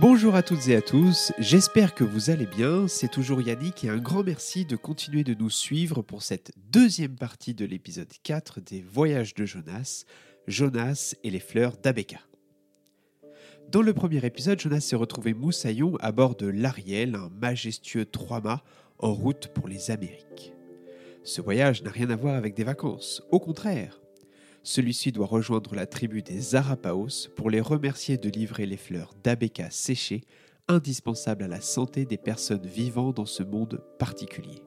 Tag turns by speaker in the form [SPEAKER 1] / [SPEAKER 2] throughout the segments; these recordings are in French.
[SPEAKER 1] Bonjour à toutes et à tous, j'espère que vous allez bien, c'est toujours Yannick et un grand merci de continuer de nous suivre pour cette deuxième partie de l'épisode 4 des Voyages de Jonas, Jonas et les fleurs d'Abeka. Dans le premier épisode, Jonas s'est retrouvé moussaillon à bord de l'Ariel, un majestueux trois-mâts en route pour les Amériques. Ce voyage n'a rien à voir avec des vacances, au contraire. Celui-ci doit rejoindre la tribu des Arapaos pour les remercier de livrer les fleurs d'Abeka séchées, indispensables à la santé des personnes vivant dans ce monde particulier.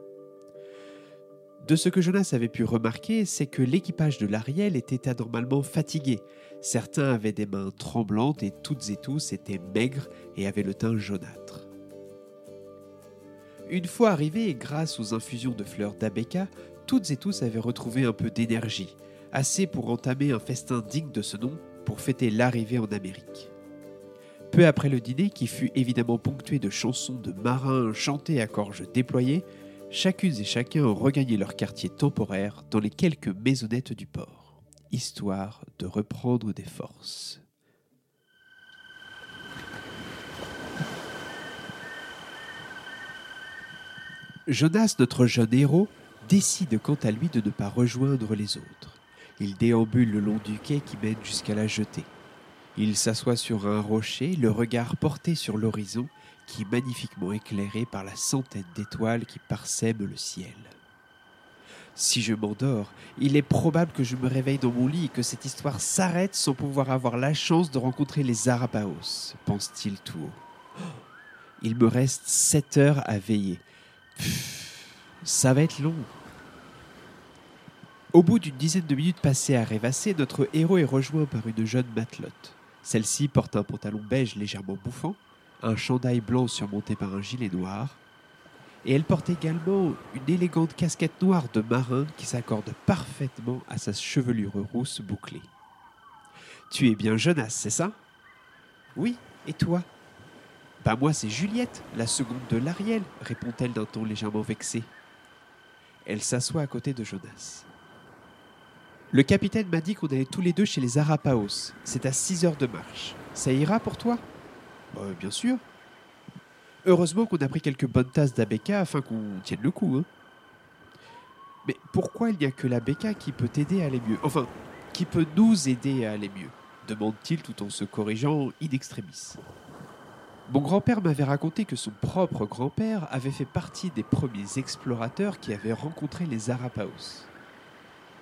[SPEAKER 1] De ce que Jonas avait pu remarquer, c'est que l'équipage de l'Ariel était anormalement fatigué. Certains avaient des mains tremblantes et toutes et tous étaient maigres et avaient le teint jaunâtre. Une fois arrivés, grâce aux infusions de fleurs d'Abeka, toutes et tous avaient retrouvé un peu d'énergie, assez pour entamer un festin digne de ce nom pour fêter l'arrivée en Amérique. Peu après le dîner, qui fut évidemment ponctué de chansons de marins chantées à gorge déployée, chacune et chacun regagné leur quartier temporaire dans les quelques maisonnettes du port, histoire de reprendre des forces. Jonas, notre jeune héros, décide quant à lui de ne pas rejoindre les autres. Il déambule le long du quai qui mène jusqu'à la jetée. Il s'assoit sur un rocher, le regard porté sur l'horizon, qui est magnifiquement éclairé par la centaine d'étoiles qui parsèment le ciel. Si je m'endors, il est probable que je me réveille dans mon lit et que cette histoire s'arrête sans pouvoir avoir la chance de rencontrer les Arapaos, pense-t-il tout haut. Il me reste sept heures à veiller. Ça va être long. Au bout d'une dizaine de minutes passées à rêvasser, notre héros est rejoint par une jeune matelote. Celle-ci porte un pantalon beige légèrement bouffant, un chandail blanc surmonté par un gilet noir, et elle porte également une élégante casquette noire de marin qui s'accorde parfaitement à sa chevelure rousse bouclée. Tu es bien Jonas, c'est ça? Oui, et toi? Bah moi c'est Juliette, la seconde de l'Ariel, répond-elle d'un ton légèrement vexé. Elle s'assoit à côté de Jonas. Le capitaine m'a dit qu'on allait tous les deux chez les Arapaos. C'est à 6 heures de marche. Ça ira pour toi? Euh, Bien sûr. Heureusement qu'on a pris quelques bonnes tasses d'Abeka afin qu'on tienne le coup. hein. Mais pourquoi il n'y a que la Beka qui peut t'aider à aller mieux? Enfin, qui peut nous aider à aller mieux? Demande-t-il tout en se corrigeant in extremis. Mon grand-père m'avait raconté que son propre grand-père avait fait partie des premiers explorateurs qui avaient rencontré les Arapaos.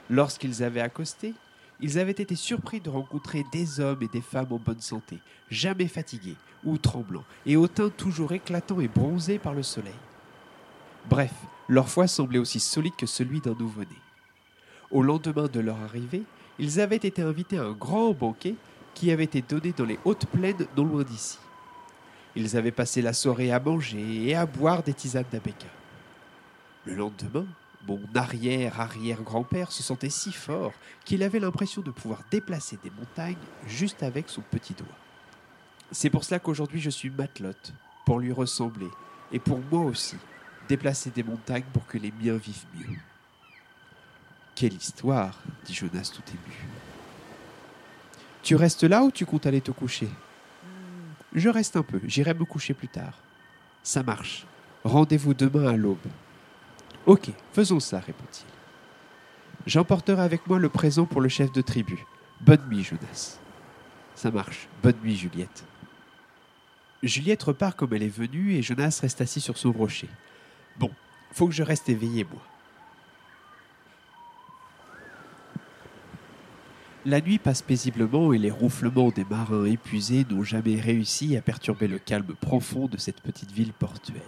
[SPEAKER 1] Lorsqu'ils avaient accosté, ils avaient été surpris de rencontrer des hommes et des femmes en bonne santé, jamais fatigués ou tremblants, et au teint toujours éclatant et bronzé par le soleil. Bref, leur foi semblait aussi solide que celui d'un nouveau-né. Au lendemain de leur arrivée, ils avaient été invités à un grand banquet qui avait été donné dans les hautes plaines non loin d'ici. Ils avaient passé la soirée à manger et à boire des tisanes d'Abeka. Le lendemain, mon arrière-arrière-grand-père se sentait si fort qu'il avait l'impression de pouvoir déplacer des montagnes juste avec son petit doigt. C'est pour cela qu'aujourd'hui je suis matelote, pour lui ressembler, et pour moi aussi, déplacer des montagnes pour que les miens vivent mieux. Quelle histoire, dit Jonas tout ému. Tu restes là ou tu comptes aller te coucher? Je reste un peu, j'irai me coucher plus tard. Ça marche. Rendez-vous demain à l'aube. Ok, faisons ça, répond-il. J'emporterai avec moi le présent pour le chef de tribu. Bonne nuit, Jonas. Ça marche. Bonne nuit, Juliette. Juliette repart comme elle est venue et Jonas reste assis sur son rocher. Bon, faut que je reste éveillé, moi. La nuit passe paisiblement et les ronflements des marins épuisés n'ont jamais réussi à perturber le calme profond de cette petite ville portuaire.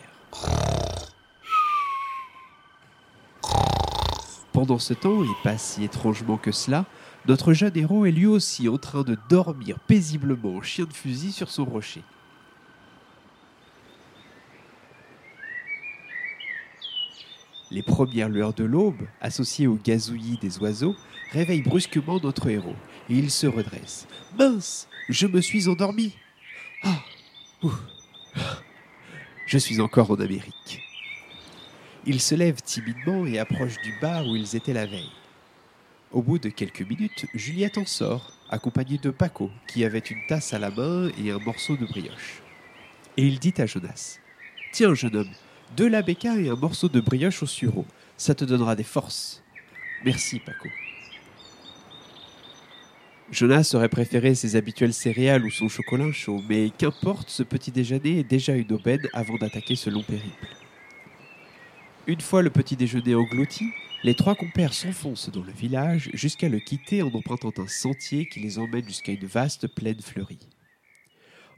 [SPEAKER 1] Pendant ce temps, et pas si étrangement que cela, notre jeune héros est lui aussi en train de dormir paisiblement en chien de fusil sur son rocher. Les premières lueurs de l'aube, associées au gazouillis des oiseaux, réveillent brusquement notre héros, et il se redresse. Mince, je me suis endormi. Ah, ouh, je suis encore en Amérique. Il se lève timidement et approche du bar où ils étaient la veille. Au bout de quelques minutes, Juliette en sort, accompagnée de Paco, qui avait une tasse à la main et un morceau de brioche. et il dit à Jonas Tiens, jeune homme, deux labécas et un morceau de brioche au sureau. Ça te donnera des forces. Merci, Paco. Jonas aurait préféré ses habituelles céréales ou son chocolat chaud, mais qu'importe, ce petit déjeuner est déjà une aubaine avant d'attaquer ce long périple. Une fois le petit déjeuner englouti, les trois compères s'enfoncent dans le village jusqu'à le quitter en empruntant un sentier qui les emmène jusqu'à une vaste plaine fleurie.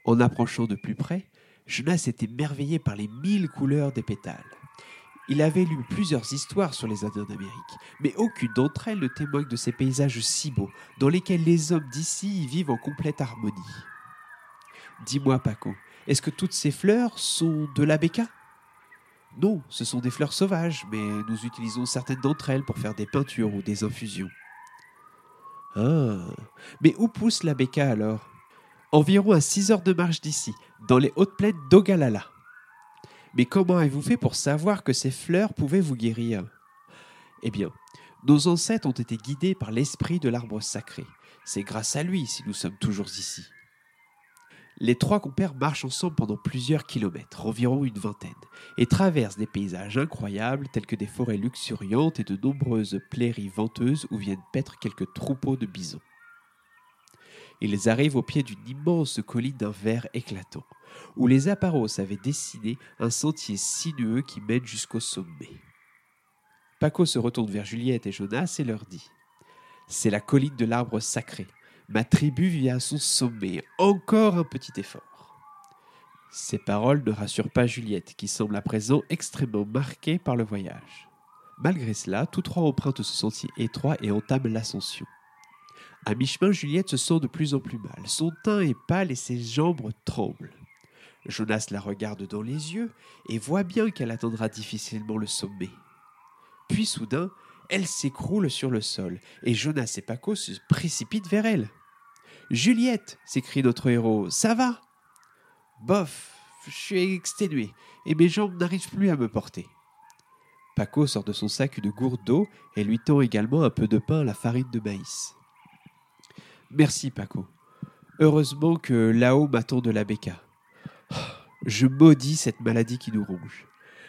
[SPEAKER 1] En approchant de plus près, Jonas était émerveillé par les mille couleurs des pétales. Il avait lu plusieurs histoires sur les Indiens d'Amérique, mais aucune d'entre elles ne témoigne de ces paysages si beaux, dans lesquels les hommes d'ici vivent en complète harmonie. Dis-moi, Paco, est-ce que toutes ces fleurs sont de l'abeca Non, ce sont des fleurs sauvages, mais nous utilisons certaines d'entre elles pour faire des peintures ou des infusions. Ah, mais où pousse l'abeca alors? Environ à six heures de marche d'ici, dans les hautes plaines d'Ogalala. Mais comment avez-vous fait pour savoir que ces fleurs pouvaient vous guérir? Eh bien, nos ancêtres ont été guidés par l'esprit de l'arbre sacré. C'est grâce à lui si nous sommes toujours ici. Les trois compères marchent ensemble pendant plusieurs kilomètres, environ une vingtaine, et traversent des paysages incroyables tels que des forêts luxuriantes et de nombreuses prairies venteuses où viennent paître quelques troupeaux de bisons. Ils arrivent au pied d'une immense colline d'un vert éclatant où les Aparos avaient dessiné un sentier sinueux qui mène jusqu'au sommet. Paco se retourne vers Juliette et Jonas et leur dit C'est la colline de l'arbre sacré. Ma tribu vit à son sommet. Encore un petit effort. Ces paroles ne rassurent pas Juliette, qui semble à présent extrêmement marquée par le voyage. Malgré cela, tous trois empruntent ce sentier étroit et entament l'ascension. À mi-chemin, Juliette se sent de plus en plus mal. Son teint est pâle et ses jambes tremblent. Jonas la regarde dans les yeux et voit bien qu'elle attendra difficilement le sommet. Puis soudain, elle s'écroule sur le sol et Jonas et Paco se précipitent vers elle. Juliette s'écrie notre héros, ça va? Bof, je suis exténué et mes jambes n'arrivent plus à me porter. Paco sort de son sac une gourde d'eau et lui tend également un peu de pain à la farine de maïs. Merci, Paco. Heureusement que là-haut m'attend de la béca. Je maudis cette maladie qui nous ronge.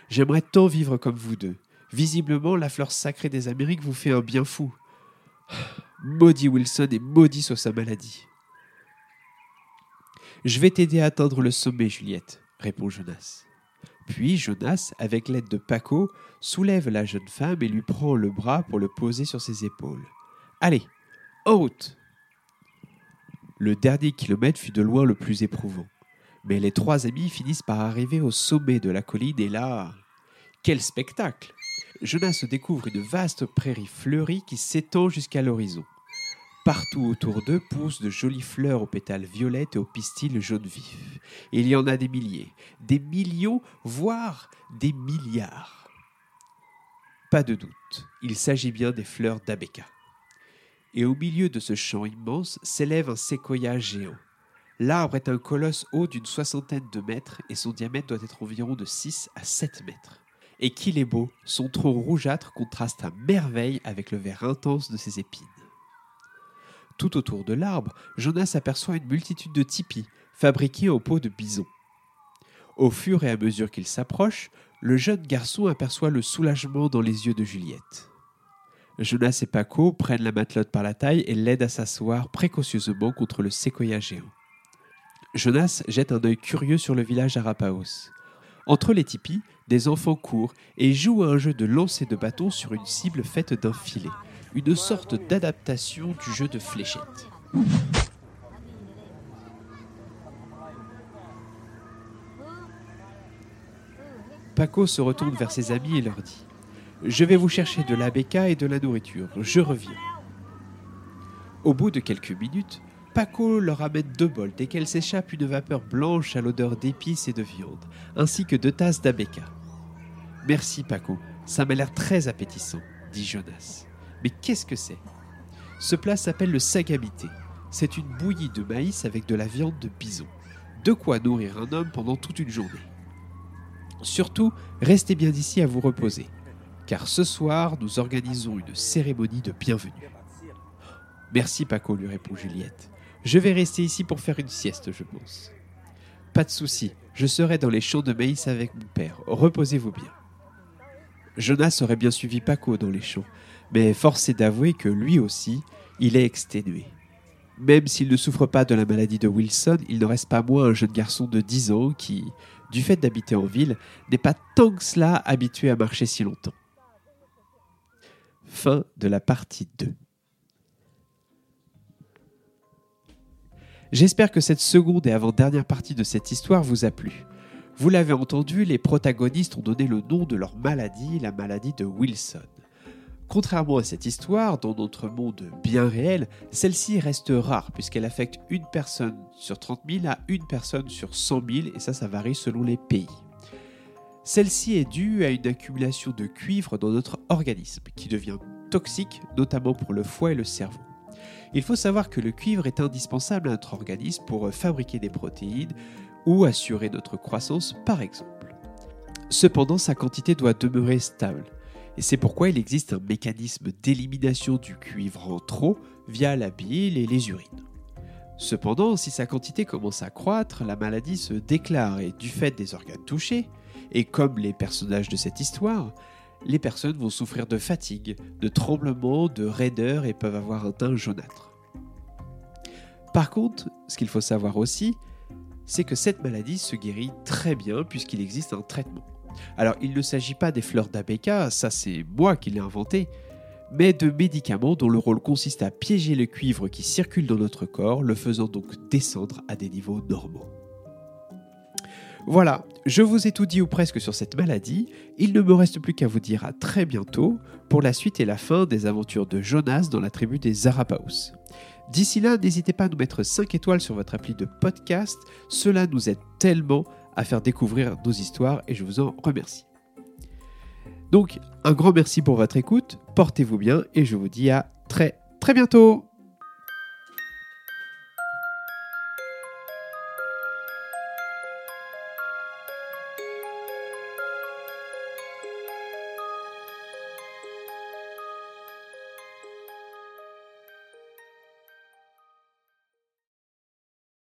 [SPEAKER 1] J'aimerais tant vivre comme vous deux. Visiblement, la fleur sacrée des Amériques vous fait un bien fou. Maudit Wilson et maudit sur sa maladie. Je vais t'aider à atteindre le sommet, Juliette, répond Jonas. Puis Jonas, avec l'aide de Paco, soulève la jeune femme et lui prend le bras pour le poser sur ses épaules. Allez, route Le dernier kilomètre fut de loin le plus éprouvant. Mais les trois amis finissent par arriver au sommet de la colline et là, quel spectacle Jonas découvre une vaste prairie fleurie qui s'étend jusqu'à l'horizon. Partout autour d'eux poussent de jolies fleurs aux pétales violettes et aux pistils jaunes vifs. il y en a des milliers, des millions, voire des milliards. Pas de doute, il s'agit bien des fleurs d'Abeka. Et au milieu de ce champ immense s'élève un séquoia géant. L'arbre est un colosse haut d'une soixantaine de mètres et son diamètre doit être environ de 6 à 7 mètres. Et qu'il est beau, son tronc rougeâtre contraste à merveille avec le vert intense de ses épines. Tout autour de l'arbre, Jonas aperçoit une multitude de tipis fabriqués en peau de bison. Au fur et à mesure qu'il s'approche, le jeune garçon aperçoit le soulagement dans les yeux de Juliette. Jonas et Paco prennent la matelote par la taille et l'aident à s'asseoir précautionneusement contre le séquoia géant. Jonas jette un œil curieux sur le village Arapaos. Entre les tipis, des enfants courent et jouent à un jeu de lancer de bâton sur une cible faite d'un filet, une sorte d'adaptation du jeu de fléchette. Paco se retourne vers ses amis et leur dit Je vais vous chercher de la béca et de la nourriture, je reviens. Au bout de quelques minutes, Paco leur amène deux bols desquels s'échappe une vapeur blanche à l'odeur d'épices et de viande, ainsi que deux tasses d'abeka. Merci Paco, ça m'a l'air très appétissant, dit Jonas. Mais qu'est-ce que c'est? Ce plat s'appelle le sagamité. C'est une bouillie de maïs avec de la viande de bison. De quoi nourrir un homme pendant toute une journée. Surtout, restez bien d'ici à vous reposer, car ce soir, nous organisons une cérémonie de bienvenue. Merci Paco, lui répond Juliette. Je vais rester ici pour faire une sieste, je pense. Pas de souci, je serai dans les champs de maïs avec mon père. Reposez-vous bien. Jonas aurait bien suivi Paco dans les champs, mais force est d'avouer que lui aussi, il est exténué. Même s'il ne souffre pas de la maladie de Wilson, il ne reste pas moins un jeune garçon de 10 ans qui, du fait d'habiter en ville, n'est pas tant que cela habitué à marcher si longtemps. Fin de la partie 2. J'espère que cette seconde et avant-dernière partie de cette histoire vous a plu. Vous l'avez entendu, les protagonistes ont donné le nom de leur maladie, la maladie de Wilson. Contrairement à cette histoire, dans notre monde bien réel, celle-ci reste rare puisqu'elle affecte une personne sur 30 000 à une personne sur 100 000 et ça, ça varie selon les pays. Celle-ci est due à une accumulation de cuivre dans notre organisme qui devient toxique, notamment pour le foie et le cerveau. Il faut savoir que le cuivre est indispensable à notre organisme pour fabriquer des protéines ou assurer notre croissance par exemple. Cependant, sa quantité doit demeurer stable. Et c'est pourquoi il existe un mécanisme d'élimination du cuivre en trop via la bile et les urines. Cependant, si sa quantité commence à croître, la maladie se déclare et du fait des organes touchés, et comme les personnages de cette histoire, les personnes vont souffrir de fatigue, de tremblements, de raideur et peuvent avoir un teint jaunâtre. Par contre, ce qu'il faut savoir aussi, c'est que cette maladie se guérit très bien puisqu'il existe un traitement. Alors il ne s'agit pas des fleurs d'Abeka, ça c'est moi qui l'ai inventé, mais de médicaments dont le rôle consiste à piéger le cuivre qui circule dans notre corps, le faisant donc descendre à des niveaux normaux. Voilà, je vous ai tout dit ou presque sur cette maladie. Il ne me reste plus qu'à vous dire à très bientôt pour la suite et la fin des aventures de Jonas dans la tribu des Arapaos. D'ici là, n'hésitez pas à nous mettre 5 étoiles sur votre appli de podcast. Cela nous aide tellement à faire découvrir nos histoires et je vous en remercie. Donc, un grand merci pour votre écoute, portez-vous bien et je vous dis à très très bientôt